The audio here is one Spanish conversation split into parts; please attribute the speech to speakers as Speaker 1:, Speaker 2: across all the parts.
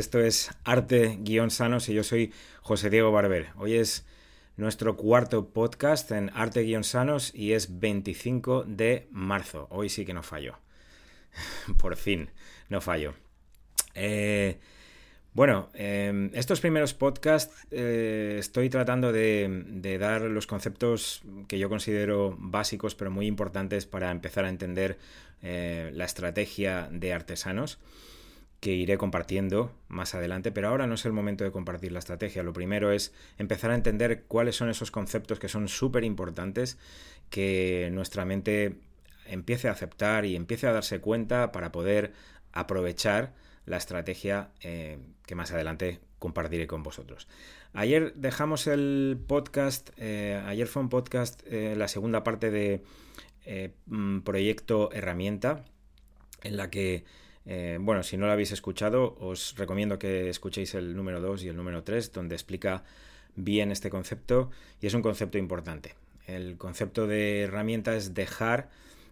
Speaker 1: Esto es Arte Guión Sanos y yo soy José Diego Barber. Hoy es nuestro cuarto podcast en Arte Guión Sanos y es 25 de marzo. Hoy sí que no fallo. Por fin, no fallo. Eh, bueno, eh, estos primeros podcasts eh, estoy tratando de, de, dar los conceptos que yo considero básicos pero muy importantes para empezar a entender la estrategia de artesanos que iré compartiendo más adelante, pero ahora no es el momento de compartir la estrategia. Lo primero es empezar a entender cuáles son esos conceptos que son súper importantes, que nuestra mente empiece a aceptar y empiece a darse cuenta para poder aprovechar la estrategia eh, que más adelante compartiré con vosotros. Ayer dejamos el podcast, eh, ayer fue un podcast, eh, la segunda parte de mm, proyecto herramienta, en la que eh, bueno, si no lo habéis escuchado, os recomiendo que escuchéis el número 2 y el número 3, donde explica bien este concepto y es un concepto importante. El concepto de herramienta es dejar,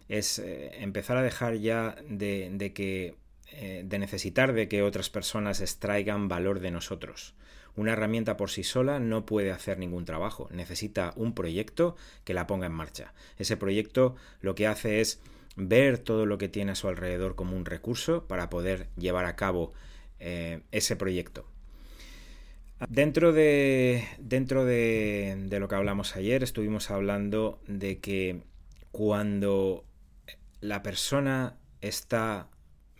Speaker 1: es eh, empezar a dejar ya de, que eh, de necesitar de que otras personas extraigan valor de nosotros. Una herramienta por sí sola no puede hacer ningún trabajo, necesita un proyecto que la ponga en marcha. Ese proyecto lo que hace es ver todo lo que tiene a su alrededor como un recurso para poder llevar a cabo eh, ese proyecto. Dentro, de, dentro de, lo que hablamos ayer, estuvimos hablando de que cuando la persona está,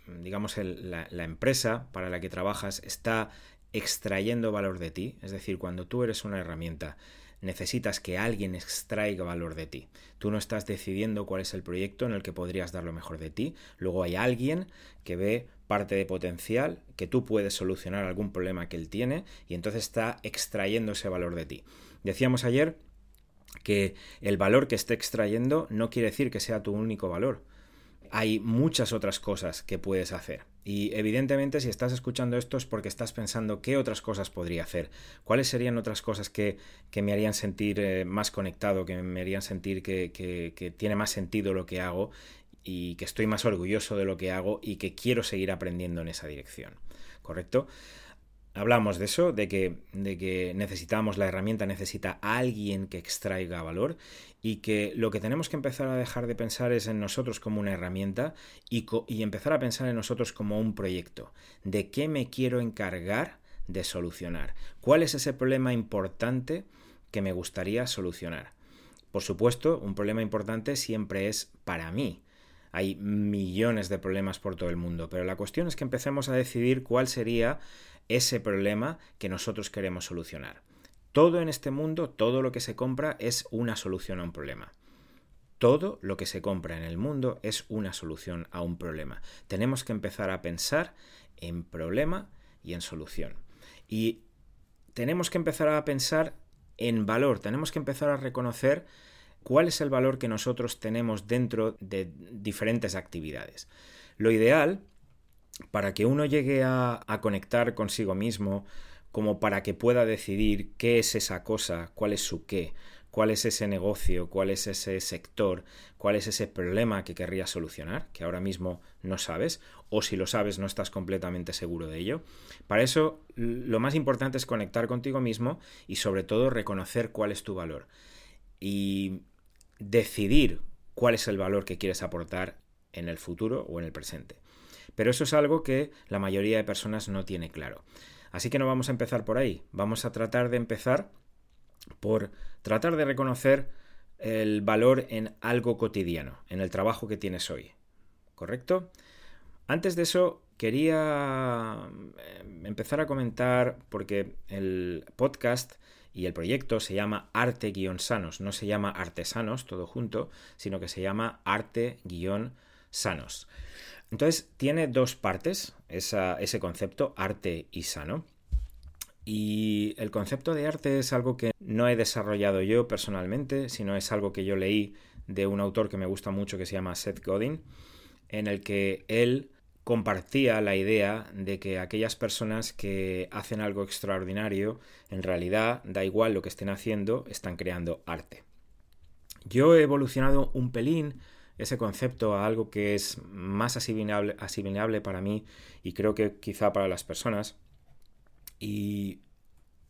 Speaker 1: digamos, la empresa para la que trabajas está extrayendo valor de ti, es decir, cuando tú eres una herramienta necesitas que alguien extraiga valor de ti. Tú no estás decidiendo cuál es el proyecto en el que podrías dar lo mejor de ti. Luego hay alguien que ve parte de potencial, que tú puedes solucionar algún problema que él tiene y entonces está extrayendo ese valor de ti. Decíamos ayer que el valor que esté extrayendo no quiere decir que sea tu único valor. Hay muchas otras cosas que puedes hacer. Y evidentemente si estás escuchando esto es porque estás pensando qué otras cosas podría hacer, cuáles serían otras cosas que, que me harían sentir eh, más conectado, que me harían sentir que, que, tiene más sentido lo que hago y que estoy más orgulloso de lo que hago y que quiero seguir aprendiendo en esa dirección. ¿Correcto? hablamos de eso, de que, de que necesitamos, la herramienta necesita alguien que extraiga valor y que lo que tenemos que empezar a dejar de pensar es en nosotros como una herramienta y, empezar a pensar en nosotros como un proyecto. ¿De qué me quiero encargar de solucionar? ¿Cuál es ese problema importante que me gustaría solucionar? Por supuesto, un problema importante siempre es para mí. Hay millones de problemas por todo el mundo, pero la cuestión es que empecemos a decidir cuál sería ese problema que nosotros queremos solucionar. Todo en este mundo, todo lo que se compra es una solución a un problema. Todo lo que se compra en el mundo es una solución a un problema. Tenemos que empezar a pensar en problema y en solución. Y tenemos que empezar a pensar en valor, tenemos que empezar a reconocer cuál es el valor que nosotros tenemos dentro de diferentes actividades. Lo ideal para que uno llegue a, conectar consigo mismo, como para que pueda decidir qué es esa cosa, cuál es su qué, cuál es ese negocio, cuál es ese sector, cuál es ese problema que querrías solucionar, que ahora mismo no sabes, o si lo sabes no estás completamente seguro de ello. Para eso lo más importante es conectar contigo mismo y sobre todo reconocer cuál es tu valor. Y decidir cuál es el valor que quieres aportar en el futuro o en el presente. Pero eso es algo que la mayoría de personas no tiene claro. Así que no vamos a empezar por ahí. Vamos a tratar de empezar por tratar de reconocer el valor en algo cotidiano, en el trabajo que tienes hoy. ¿Correcto? Antes de eso, quería eh, empezar a comentar, porque el podcast y el proyecto se llama Arte-Sanos, no se llama Artesanos todo junto, sino que se llama Arte-Sanos. Entonces tiene dos partes ese concepto, arte y sano. Y el concepto de arte es algo que no he desarrollado yo personalmente, sino es algo que yo leí de un autor que me gusta mucho que se llama Seth Godin, en el que él compartía la idea de que aquellas personas que hacen algo extraordinario, en realidad, da igual lo que estén haciendo, están creando arte. Yo he evolucionado un pelín ese concepto a algo que es más asimilable, asimilable para mí y creo que quizá para las personas. Y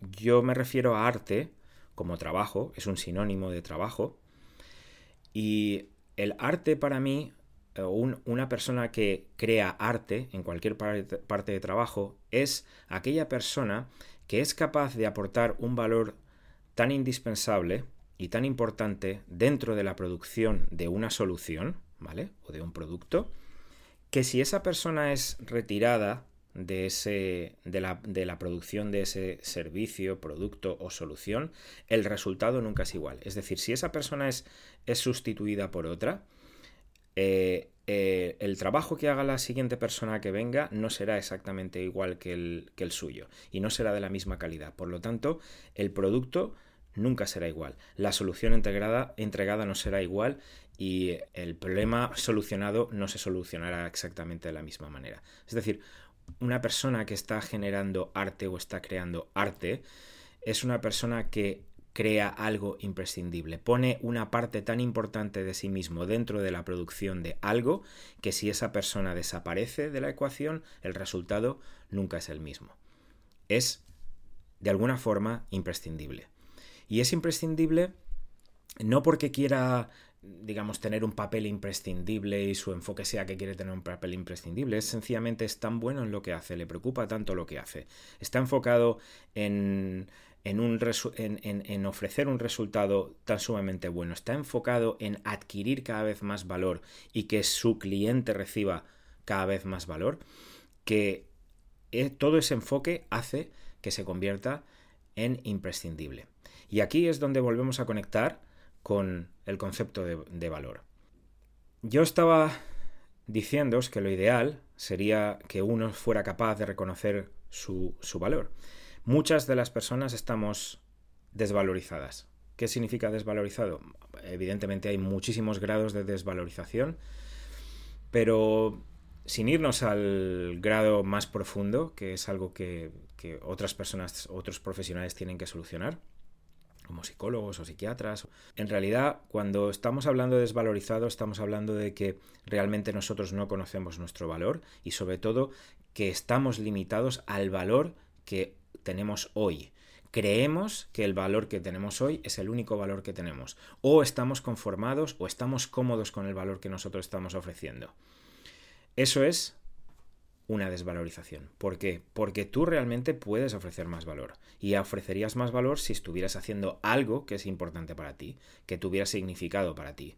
Speaker 1: yo me refiero a arte como trabajo, es un sinónimo de trabajo. Y el arte para mí, eh, una persona que crea arte en cualquier parte de trabajo, es aquella persona que es capaz de aportar un valor tan indispensable y tan importante dentro de la producción de una solución, ¿vale? O de un producto, que si esa persona es retirada de, ese, de, la, de la producción de ese servicio, producto o solución, el resultado nunca es igual. Es decir, si esa persona es, es sustituida por otra, eh, eh, el trabajo que haga la siguiente persona que venga no será exactamente igual que el, que el suyo y no será de la misma calidad. Por lo tanto, el producto nunca será igual. La solución integrada, entregada no será igual y el problema solucionado no se solucionará exactamente de la misma manera. Es decir, una persona que está generando arte o está creando arte es una persona que crea algo imprescindible, pone una parte tan importante de sí mismo dentro de la producción de algo que si esa persona desaparece de la ecuación, el resultado nunca es el mismo. Es, de alguna forma, imprescindible. Y es imprescindible no porque quiera digamos, tener un papel imprescindible y su enfoque sea que quiere tener un papel imprescindible. Es sencillamente es tan bueno en lo que hace, le preocupa tanto lo que hace. Está enfocado en, en, en, ofrecer un resultado tan sumamente bueno. Está enfocado en adquirir cada vez más valor y que su cliente reciba cada vez más valor, que eh, todo ese enfoque hace que se convierta en imprescindible. Y aquí es donde volvemos a conectar con el concepto de, valor. Yo estaba diciéndoos que lo ideal sería que uno fuera capaz de reconocer su, su, valor. Muchas de las personas estamos desvalorizadas. ¿Qué significa desvalorizado? Evidentemente hay muchísimos grados de desvalorización, pero sin irnos al grado más profundo, que es algo que, que otras personas, otros profesionales tienen que solucionar, como psicólogos o psiquiatras. En realidad, cuando estamos hablando de desvalorizado, estamos hablando de que realmente nosotros no conocemos nuestro valor y sobre todo que estamos limitados al valor que tenemos hoy. Creemos que el valor que tenemos hoy es el único valor que tenemos. O estamos conformados o estamos cómodos con el valor que nosotros estamos ofreciendo. Eso es una desvalorización. ¿Por qué? Porque tú realmente puedes ofrecer más valor. Y ofrecerías más valor si estuvieras haciendo algo que es importante para ti, que tuviera significado para ti,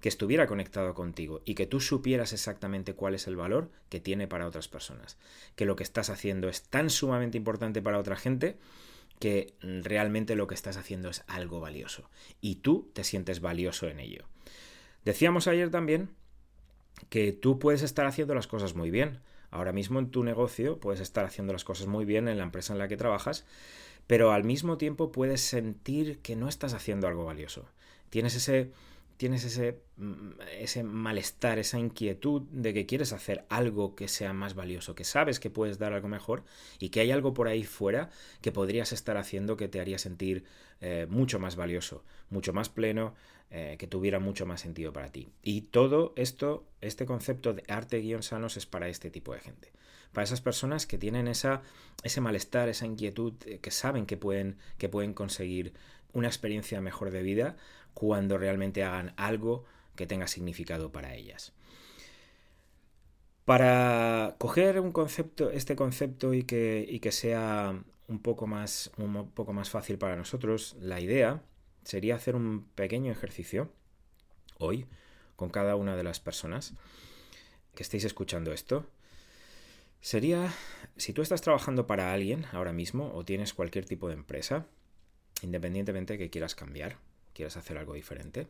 Speaker 1: que estuviera conectado contigo y que tú supieras exactamente cuál es el valor que tiene para otras personas. Que lo que estás haciendo es tan sumamente importante para otra gente que realmente lo que estás haciendo es algo valioso. Y tú te sientes valioso en ello. Decíamos ayer también que tú puedes estar haciendo las cosas muy bien, Ahora mismo en tu negocio puedes estar haciendo las cosas muy bien en la empresa en la que trabajas, pero al mismo tiempo puedes sentir que no estás haciendo algo valioso. Tienes ese tienes ese, mm, ese malestar, esa inquietud de que quieres hacer algo que sea más valioso, que sabes que puedes dar algo mejor y que hay algo por ahí fuera que podrías estar haciendo que te haría sentir eh, mucho más valioso, mucho más pleno, eh, que tuviera mucho más sentido para ti. Y todo esto, este concepto de arte guion sanos es para este tipo de gente. para esas personas que tienen esa, ese malestar, esa inquietud, eh, que saben que pueden, que pueden conseguir una experiencia mejor de vida cuando realmente hagan algo que tenga significado para ellas. Para coger un concepto, este concepto y que, y que sea un poco, más, un poco más fácil para nosotros, la idea sería hacer un pequeño ejercicio hoy con cada una de las personas que estéis escuchando esto. Sería, si tú estás trabajando para alguien ahora mismo o tienes cualquier tipo de empresa, independientemente de que quieras cambiar, quieras hacer algo diferente,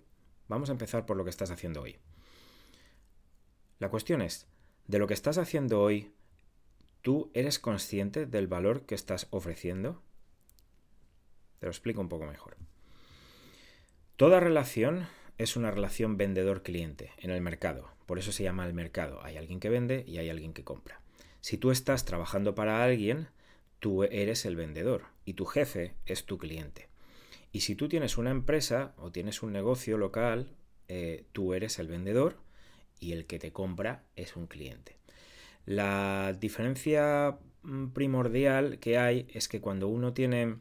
Speaker 1: vamos a empezar por lo que estás haciendo hoy. La cuestión es, de lo que estás haciendo hoy, ¿tú eres consciente del valor que estás ofreciendo? Te lo explico un poco mejor. Toda relación es una relación vendedor-cliente en el mercado. Por eso se llama el mercado. Hay alguien que vende y hay alguien que compra. Si tú estás trabajando para alguien, tú eres el vendedor y tu jefe es tu cliente. Y si tú tienes una empresa o tienes un negocio local, eh, tú eres el vendedor y el que te compra es un cliente. La diferencia mm, primordial que hay es que cuando uno tiene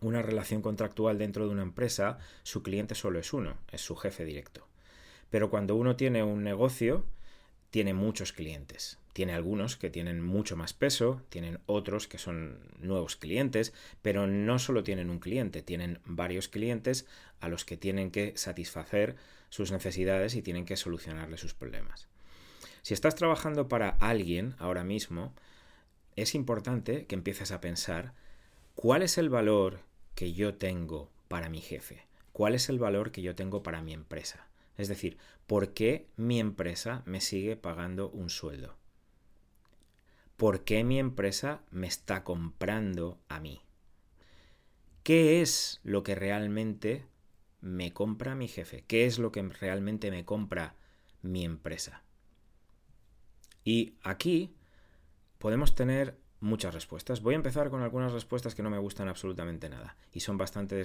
Speaker 1: una relación contractual dentro de una empresa, su cliente solo es uno, es su jefe directo. Pero cuando uno tiene un negocio, tiene muchos clientes. Tiene algunos que tienen mucho más peso, tienen otros que son nuevos clientes, pero no solo tienen un cliente, tienen varios clientes a los que tienen que satisfacer sus necesidades y tienen que solucionarle sus problemas. Si estás trabajando para alguien ahora mismo, es importante que empieces a pensar cuál es el valor que yo tengo para mi jefe, cuál es el valor que yo tengo para mi empresa. Es decir, ¿por qué mi empresa me sigue pagando un sueldo? ¿Por qué mi empresa me está comprando a mí? ¿Qué es lo que realmente me compra mi jefe? ¿Qué es lo que realmente me compra mi empresa? Y aquí podemos tener muchas respuestas. Voy a empezar con algunas respuestas que no me gustan absolutamente nada y son bastante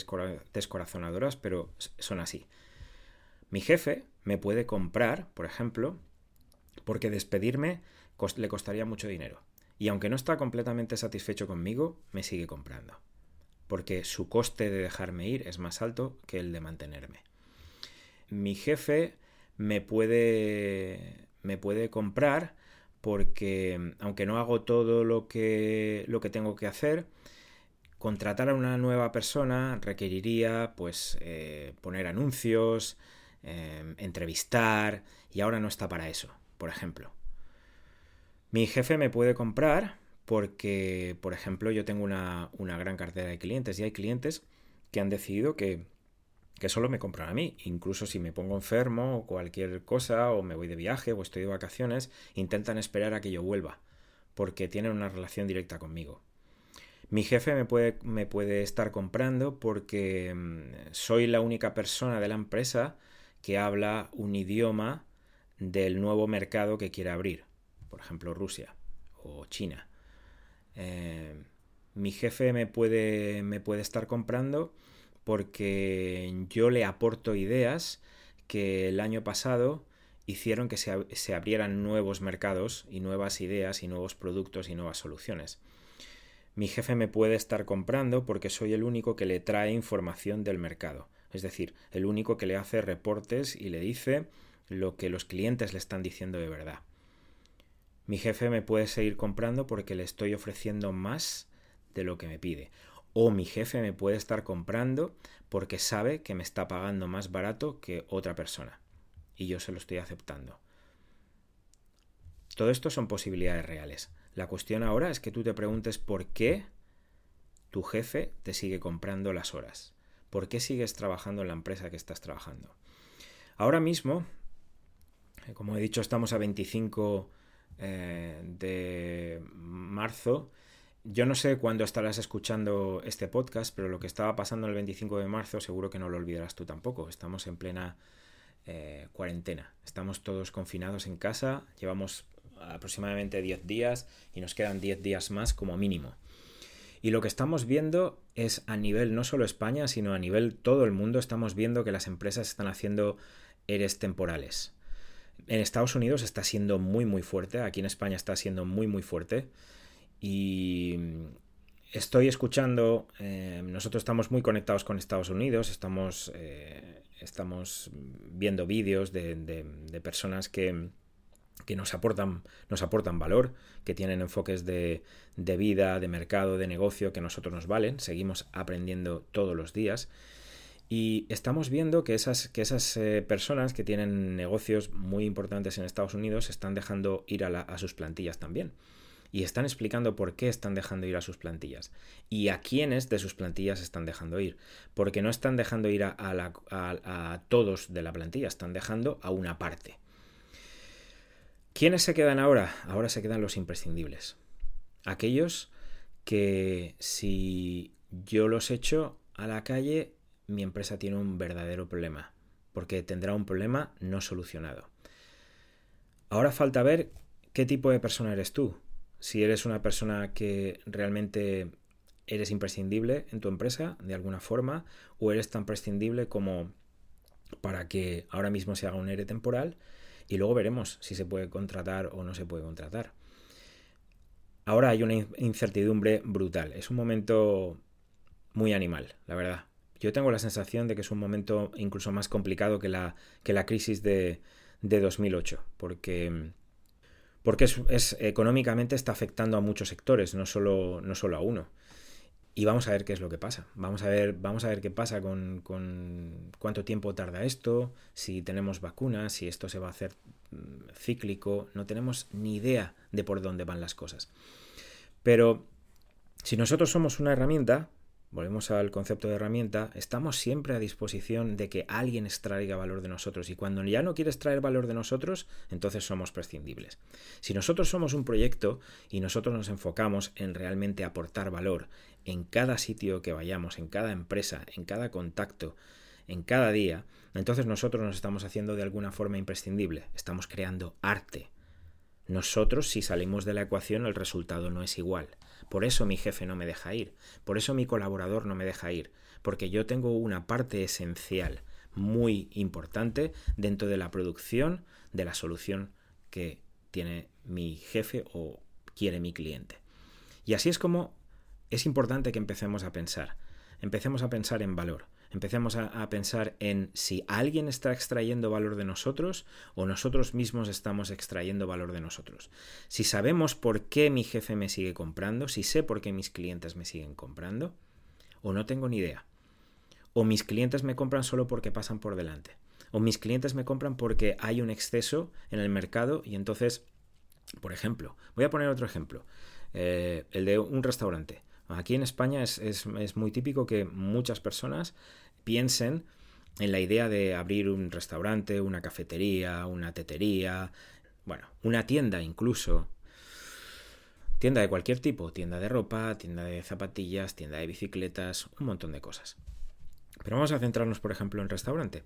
Speaker 1: descorazonadoras, pero son así. Mi jefe me puede comprar, por ejemplo, porque despedirme le costaría mucho dinero. Y aunque no está completamente satisfecho conmigo, me sigue comprando. Porque su coste de dejarme ir es más alto que el de mantenerme. Mi jefe me puede, me puede comprar porque aunque no hago todo lo que, lo que tengo que hacer, contratar a una nueva persona requeriría pues eh, poner anuncios, em, entrevistar y ahora no está para eso, por ejemplo. Mi jefe me puede comprar porque, por ejemplo, yo tengo una, una gran cartera de clientes y hay clientes que han decidido que que solo me compran a mí. Incluso si me pongo enfermo o cualquier cosa, o me voy de viaje o estoy de vacaciones, intentan esperar a que yo vuelva, porque tienen una relación directa conmigo. Mi jefe me puede, me puede estar comprando porque mm, soy la única persona de la empresa que habla un idioma del nuevo mercado que quiere abrir, por ejemplo Rusia o China. Eh, mi jefe me puede, me puede estar comprando porque yo le aporto ideas que el año pasado hicieron que se, abrieran nuevos mercados y nuevas ideas y nuevos productos y nuevas soluciones. Mi jefe me puede estar comprando porque soy el único que le trae información del mercado, es decir, el único que le hace reportes y le dice lo que los clientes le están diciendo de verdad. Mi jefe me puede seguir comprando porque le estoy ofreciendo más de lo que me pide o mi jefe me puede estar comprando porque sabe que me está pagando más barato que otra persona y yo se lo estoy aceptando. Todo esto son posibilidades reales. La cuestión ahora es que tú te preguntes por qué tu jefe te sigue comprando las horas. ¿Por qué sigues trabajando en la empresa que estás trabajando? Ahora mismo, eh, como he dicho, estamos a 25 eh, de marzo yo no sé cuándo estarás escuchando este podcast, pero lo que estaba pasando el 25 de marzo seguro que no lo olvidarás tú tampoco. Estamos en plena eh, cuarentena. Estamos todos confinados en casa. Llevamos aproximadamente 10 días y nos quedan 10 días más como mínimo. Y lo que estamos viendo es a nivel no solo España, sino a nivel todo el mundo, estamos viendo que las empresas están haciendo eres temporales. en Estados Unidos está siendo muy muy fuerte, aquí en España está siendo muy muy fuerte y estoy escuchando, eh, nosotros estamos muy conectados con Estados Unidos, estamos, eh, viendo vídeos de, personas que, nos, aportan, valor, que tienen enfoques de, vida, de mercado, de negocio que a nosotros nos valen, seguimos aprendiendo todos los días. Y estamos viendo que esas, eh, personas que tienen negocios muy importantes en Estados Unidos están dejando ir a, a sus plantillas también y están explicando por qué están dejando ir a sus plantillas y a quiénes de sus plantillas están dejando ir. Porque no están dejando ir a, todos de la plantilla, están dejando a una parte. ¿Quiénes se quedan ahora? Ahora se quedan los imprescindibles. Aquellos que si yo los echo a la calle, mi empresa tiene un verdadero problema, porque tendrá un problema no solucionado. Ahora falta ver qué tipo de persona eres tú si eres una persona que realmente eres imprescindible en tu empresa de alguna forma o eres tan prescindible como para que ahora mismo se haga un ERE temporal y luego veremos si se puede contratar o no se puede contratar. Ahora hay una incertidumbre brutal. Es un momento muy animal, la verdad. Yo tengo la sensación de que es un momento incluso más complicado que la, que la crisis de, de 2008, porque porque es, económicamente está afectando a muchos sectores, no solo, no solo a uno. Y vamos a ver qué es lo que pasa. Vamos a ver, vamos a ver qué pasa con, cuánto tiempo tarda esto, si tenemos vacunas, si esto se va a hacer mm, cíclico. No tenemos ni idea de por dónde van las cosas. Pero si nosotros somos una herramienta, volvemos al concepto de herramienta, estamos siempre a disposición de que alguien extraiga valor de nosotros y cuando ya no quiere extraer valor de nosotros, entonces somos prescindibles. Si nosotros somos un proyecto y nosotros nos enfocamos en realmente aportar valor en cada sitio que vayamos, en cada empresa, en cada contacto, en cada día, entonces nosotros nos estamos haciendo de alguna forma imprescindible, estamos creando arte. Nosotros si salimos de la ecuación el resultado no es igual. Por eso mi jefe no me deja ir, por eso mi colaborador no me deja ir, porque yo tengo una parte esencial, muy importante, dentro de la producción de la solución que tiene mi jefe o quiere mi cliente. Y así es como es importante que empecemos a pensar. Empecemos a pensar en valor. Empecemos a, pensar en si alguien está extrayendo valor de nosotros o nosotros mismos estamos extrayendo valor de nosotros. Si sabemos por qué mi jefe me sigue comprando, si sé por qué mis clientes me siguen comprando, o no tengo ni idea. O mis clientes me compran solo porque pasan por delante. O mis clientes me compran porque hay un exceso en el mercado y entonces, por ejemplo, voy a poner otro ejemplo, eh, el de un restaurante. Aquí en España es, es, muy típico que muchas personas piensen en la idea de abrir un restaurante, una cafetería, una tetería, bueno, una tienda incluso. Tienda de cualquier tipo, tienda de ropa, tienda de zapatillas, tienda de bicicletas, un montón de cosas. Pero vamos a centrarnos, por ejemplo, en restaurante,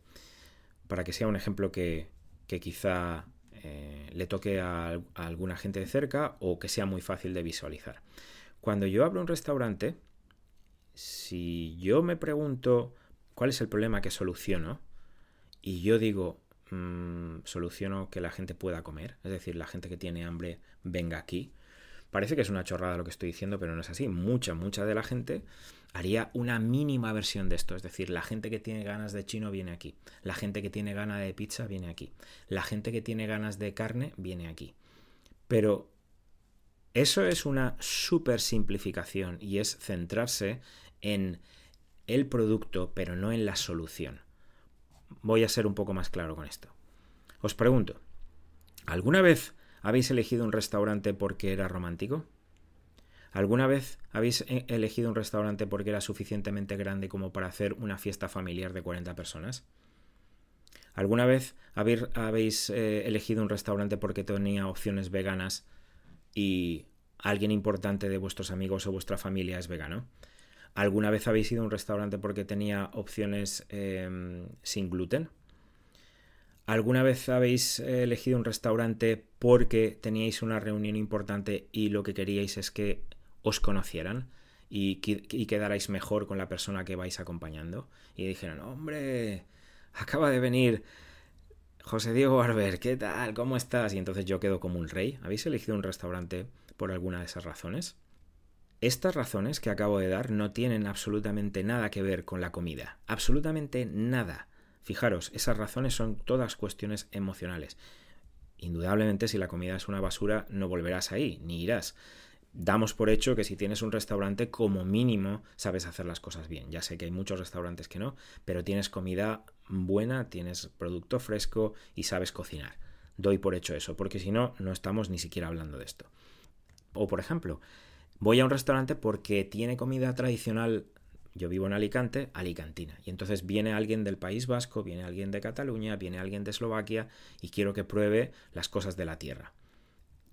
Speaker 1: para que sea un ejemplo que, que quizá eh, le toque a, a, alguna gente de cerca o que sea muy fácil de visualizar. Cuando yo abro un restaurante, si yo me pregunto ¿Cuál es el problema que soluciono? Y yo digo, mmm, soluciono que la gente pueda comer, es decir, la gente que tiene hambre venga aquí. Parece que es una chorrada lo que estoy diciendo, pero no es así. Mucha, mucha de la gente haría una mínima versión de esto. Es decir, la gente que tiene ganas de chino viene aquí. La gente que tiene ganas de pizza viene aquí. La gente que tiene ganas de carne viene aquí. Pero eso es una super simplificación y es centrarse en el producto, pero no en la solución. Voy a ser un poco más claro con esto. Os pregunto, ¿alguna vez habéis elegido un restaurante porque era romántico? ¿Alguna vez habéis eh, elegido un restaurante porque era suficientemente grande como para hacer una fiesta familiar de 40 personas? ¿Alguna vez habéis eh, elegido un restaurante porque tenía opciones veganas y alguien importante de vuestros amigos o vuestra familia es vegano? ¿Alguna vez habéis ido a un restaurante porque tenía opciones em, sin gluten? ¿Alguna vez habéis elegido un restaurante porque teníais una reunión importante y lo que queríais es que os conocieran y, y quedarais mejor con la persona que vais acompañando? Y dijeron, hombre, acaba de venir José Diego Barber, ¿qué tal? ¿Cómo estás? Y entonces yo quedo como un rey. ¿Habéis elegido un restaurante por alguna de esas razones? Estas razones que acabo de dar no tienen absolutamente nada que ver con la comida. Absolutamente nada. Fijaros, esas razones son todas cuestiones emocionales. Indudablemente, si la comida es una basura, no volverás ahí, ni irás. Damos por hecho que si tienes un restaurante, como mínimo, sabes hacer las cosas bien. Ya sé que hay muchos restaurantes que no, pero tienes comida buena, tienes producto fresco y sabes cocinar. Doy por hecho eso, porque si no, no estamos ni siquiera hablando de esto. O por ejemplo, voy a un restaurante porque tiene comida tradicional yo vivo en Alicante, alicantina. Y entonces viene alguien del País Vasco, viene alguien de Cataluña, viene alguien de Eslovaquia y quiero que pruebe las cosas de la tierra.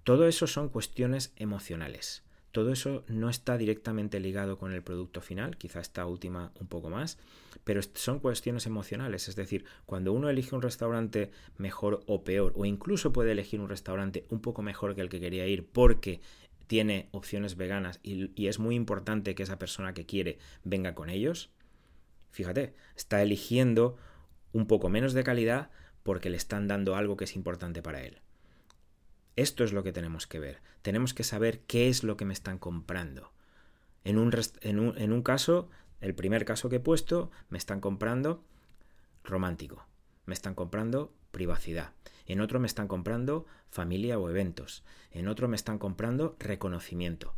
Speaker 1: Todo eso son cuestiones emocionales. Todo eso no está directamente ligado con el producto final, quizá esta última un poco más, pero son cuestiones emocionales. Es decir, cuando uno elige un restaurante mejor o peor, o incluso puede elegir un restaurante un poco mejor que el que quería ir porque tiene opciones veganas y, es muy importante que esa persona que quiere venga con ellos, fíjate, está eligiendo un poco menos de calidad porque le están dando algo que es importante para él. Esto es lo que tenemos que ver. Tenemos que saber qué es lo que me están comprando. En un, en un, en un caso, el primer caso que he puesto, me están comprando romántico. Me están comprando privacidad. En otro me están comprando familia o eventos. En otro me están comprando reconocimiento.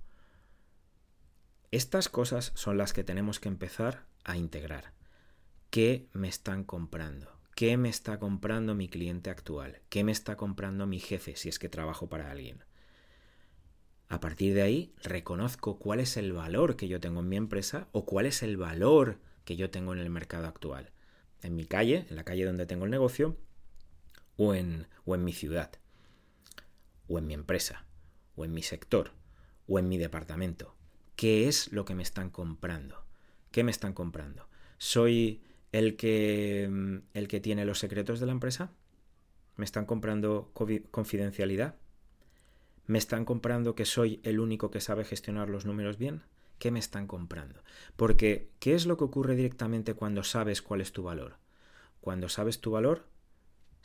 Speaker 1: Estas cosas son las que tenemos que empezar a integrar. ¿Qué me están comprando? ¿Qué me está comprando mi cliente actual? ¿Qué me está comprando mi jefe si es que trabajo para alguien? A partir de ahí, reconozco cuál es el valor que yo tengo en mi empresa o cuál es el valor que yo tengo en el mercado actual. En mi calle, en la calle donde tengo el negocio, o en, o en mi ciudad, o en mi empresa, o en mi sector, o en mi departamento. ¿Qué es lo que me están comprando? ¿Qué me están comprando? ¿Soy el que, el que tiene los secretos de la empresa? ¿Me están comprando confidencialidad? ¿Me están comprando que soy el único que sabe gestionar los números bien? ¿Qué me están comprando? Porque, ¿qué es lo que ocurre directamente cuando sabes cuál es tu valor? Cuando sabes tu valor,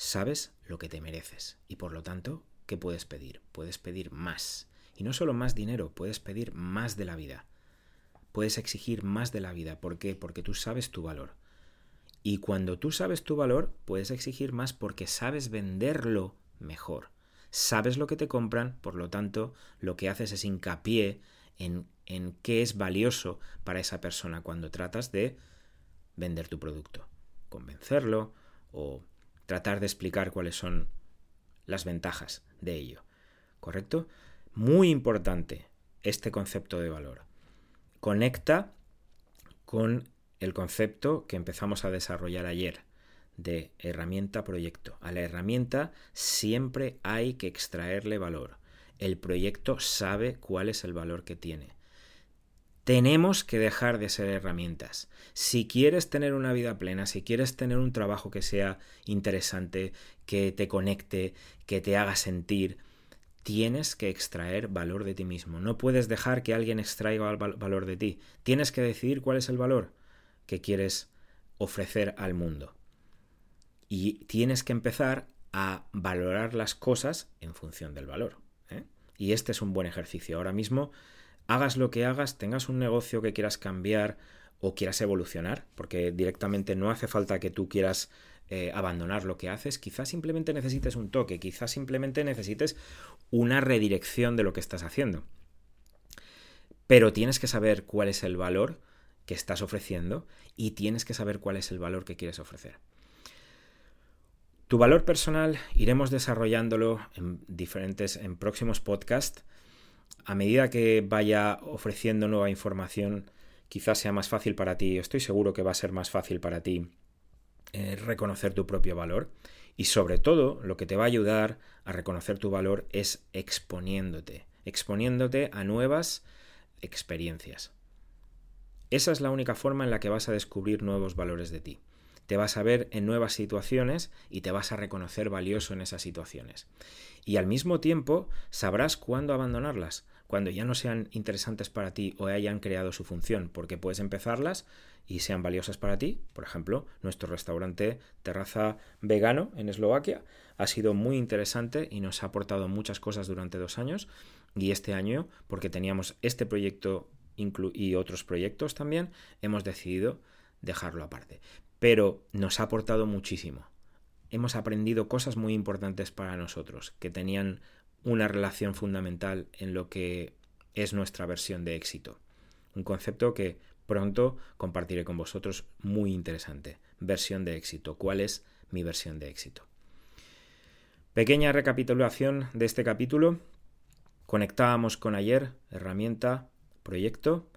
Speaker 1: sabes lo que te mereces y por lo tanto, ¿qué puedes pedir? Puedes pedir más. Y no solo más dinero, puedes pedir más de la vida. Puedes exigir más de la vida. ¿Por qué? Porque tú sabes tu valor. Y cuando tú sabes tu valor, puedes exigir más porque sabes venderlo mejor. Sabes lo que te compran, por lo tanto, lo que haces es hincapié en, en qué es valioso para esa persona cuando tratas de vender tu producto. Convencerlo o tratar de explicar cuáles son las ventajas de ello. ¿Correcto? Muy importante este concepto de valor. Conecta con el concepto que empezamos a desarrollar ayer de herramienta proyecto. A la herramienta siempre hay que extraerle valor. El proyecto sabe cuál es el valor que tiene. Tenemos que dejar de ser herramientas. Si quieres tener una vida plena, si quieres tener un trabajo que sea interesante, que te conecte, que te haga sentir, tienes que extraer valor de ti mismo. No puedes dejar que alguien extraiga valor de ti. Tienes que decidir cuál es el valor que quieres ofrecer al mundo. Y tienes que empezar a valorar las cosas en función del valor. ¿eh? Y este es un buen ejercicio. Ahora mismo hagas lo que hagas, tengas un negocio que quieras cambiar o quieras evolucionar, porque directamente no hace falta que tú quieras eh, abandonar lo que haces, quizás simplemente necesites un toque, quizás simplemente necesites una redirección de lo que estás haciendo. Pero tienes que saber cuál es el valor que estás ofreciendo y tienes que saber cuál es el valor que quieres ofrecer. Tu valor personal iremos desarrollándolo en diferentes, en próximos podcasts a medida que vaya ofreciendo nueva información, quizás sea más fácil para ti, estoy seguro que va a ser más fácil para ti eh, reconocer tu propio valor. Y sobre todo, lo que te va a ayudar a reconocer tu valor es exponiéndote, exponiéndote a nuevas experiencias. Esa es la única forma en la que vas a descubrir nuevos valores de ti. te vas a ver en nuevas situaciones y te vas a reconocer valioso en esas situaciones. Y al mismo tiempo sabrás cuándo abandonarlas, cuando ya no sean interesantes para ti o hayan creado su función, porque puedes empezarlas y sean valiosas para ti. Por ejemplo, nuestro restaurante terraza vegano en Eslovaquia ha sido muy interesante y nos ha aportado muchas cosas durante dos años. Y este año, porque teníamos este proyecto y otros proyectos también, hemos decidido dejarlo aparte. Pero nos ha aportado muchísimo. Hemos aprendido cosas muy importantes para nosotros, que tenían una relación fundamental en lo que es nuestra versión de éxito. Un concepto que pronto compartiré con vosotros muy interesante. Versión de éxito. ¿Cuál es mi versión de éxito? Pequeña recapitulación de este capítulo. Conectábamos con ayer, herramienta, proyecto.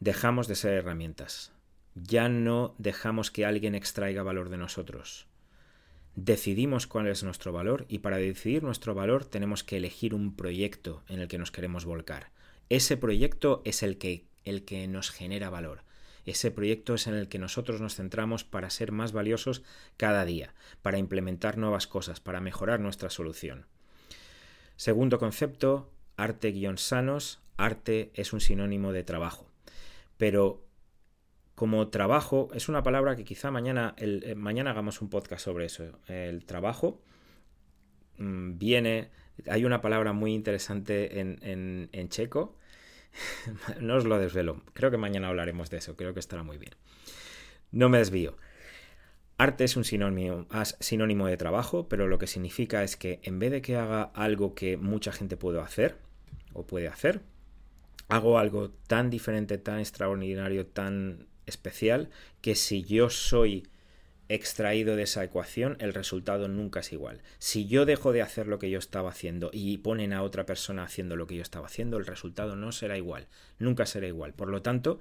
Speaker 1: Dejamos de ser herramientas. Ya no dejamos que alguien extraiga valor de nosotros decidimos cuál es nuestro valor y para decidir nuestro valor tenemos que elegir un proyecto en el que nos queremos volcar. Ese proyecto es el que, el que nos genera valor. Ese proyecto es en el que nosotros nos centramos para ser más valiosos cada día, para implementar nuevas cosas, para mejorar nuestra solución. Segundo concepto, arte-sanos. Arte es un sinónimo de trabajo. Pero como trabajo, es una palabra que quizá mañana, eh, mañana hagamos un podcast sobre eso. El trabajo mm, viene, hay una palabra muy interesante en, en, checo, no os lo desvelo, creo que mañana hablaremos de eso, creo que estará muy bien. No me desvío. Arte es un sinónimo, sinónimo de trabajo, pero lo que significa es que en vez de que haga algo que mucha gente puede hacer o puede hacer, hago algo tan diferente, tan extraordinario, tan especial que si yo soy extraído de esa ecuación, el resultado nunca es igual. Si yo dejo de hacer lo que yo estaba haciendo y ponen a otra persona haciendo lo que yo estaba haciendo, el resultado no será igual, nunca será igual. Por lo tanto,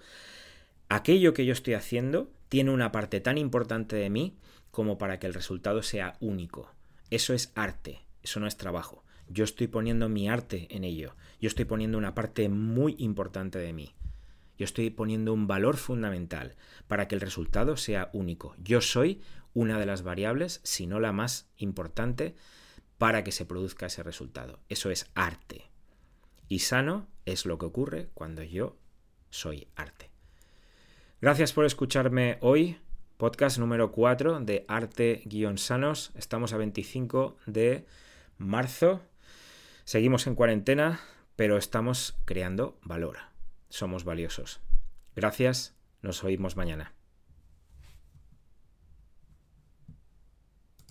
Speaker 1: aquello que yo estoy haciendo tiene una parte tan importante de mí como para que el resultado sea único. Eso es arte, eso no es trabajo. Yo estoy poniendo mi arte en ello, yo estoy poniendo una parte muy importante de mí. Yo estoy poniendo un valor fundamental para que el resultado sea único. Yo soy una de las variables, si no la más importante, para que se produzca ese resultado. Eso es arte. Y sano es lo que ocurre cuando yo soy arte. Gracias por escucharme hoy. Podcast número 4 de Arte-Sanos. Estamos a 25 de marzo. Seguimos en cuarentena, pero estamos creando valor somos valiosos. Gracias, nos oímos mañana.